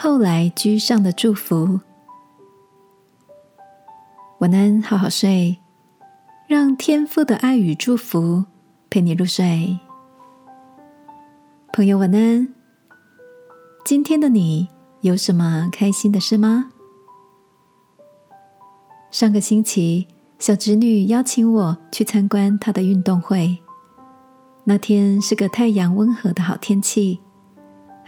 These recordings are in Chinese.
后来居上的祝福。晚安，好好睡，让天父的爱与祝福陪你入睡。朋友，晚安。今天的你有什么开心的事吗？上个星期，小侄女邀请我去参观她的运动会。那天是个太阳温和的好天气，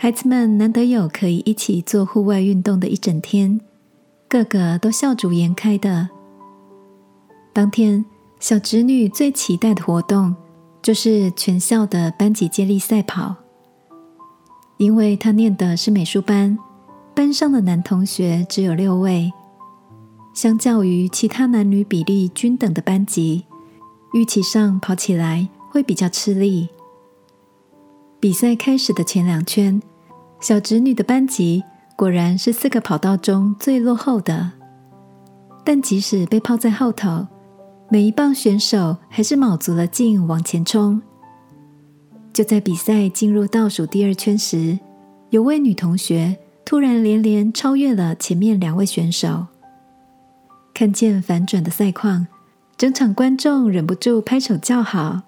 孩子们难得有可以一起做户外运动的一整天，个个都笑逐颜开的。当天，小侄女最期待的活动就是全校的班级接力赛跑。因为她念的是美术班，班上的男同学只有六位，相较于其他男女比例均等的班级，预期上跑起来会比较吃力。比赛开始的前两圈，小侄女的班级果然是四个跑道中最落后的，但即使被抛在后头，每一棒选手还是卯足了劲往前冲。就在比赛进入倒数第二圈时，有位女同学突然连连超越了前面两位选手。看见反转的赛况，整场观众忍不住拍手叫好，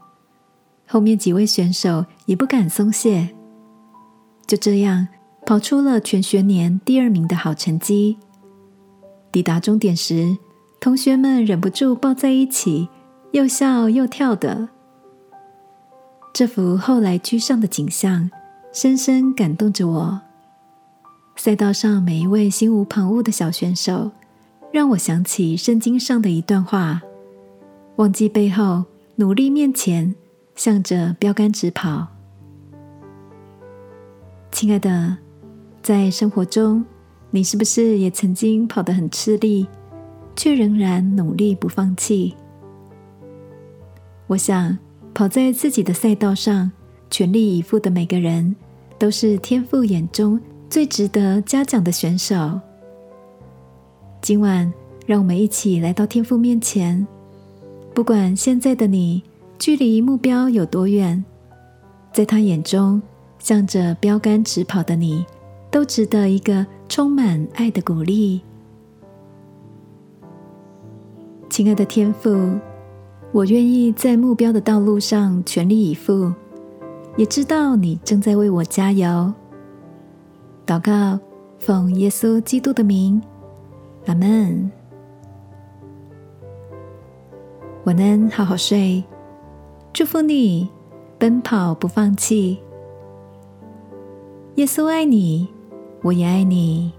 后面几位选手也不敢松懈。就这样跑出了全学年第二名的好成绩。抵达终点时，同学们忍不住抱在一起，又笑又跳的。这幅后来居上的景象，深深感动着我。赛道上每一位心无旁骛的小选手，让我想起圣经上的一段话：忘记背后，努力面前，向着标杆直跑。亲爱的，在生活中，你是不是也曾经跑得很吃力，却仍然努力不放弃？我想。跑在自己的赛道上，全力以赴的每个人，都是天赋眼中最值得嘉奖的选手。今晚，让我们一起来到天父面前。不管现在的你距离目标有多远，在他眼中，向着标杆直跑的你，都值得一个充满爱的鼓励。亲爱的天父。我愿意在目标的道路上全力以赴，也知道你正在为我加油。祷告，奉耶稣基督的名，阿门。晚安，好好睡，祝福你，奔跑不放弃。耶稣爱你，我也爱你。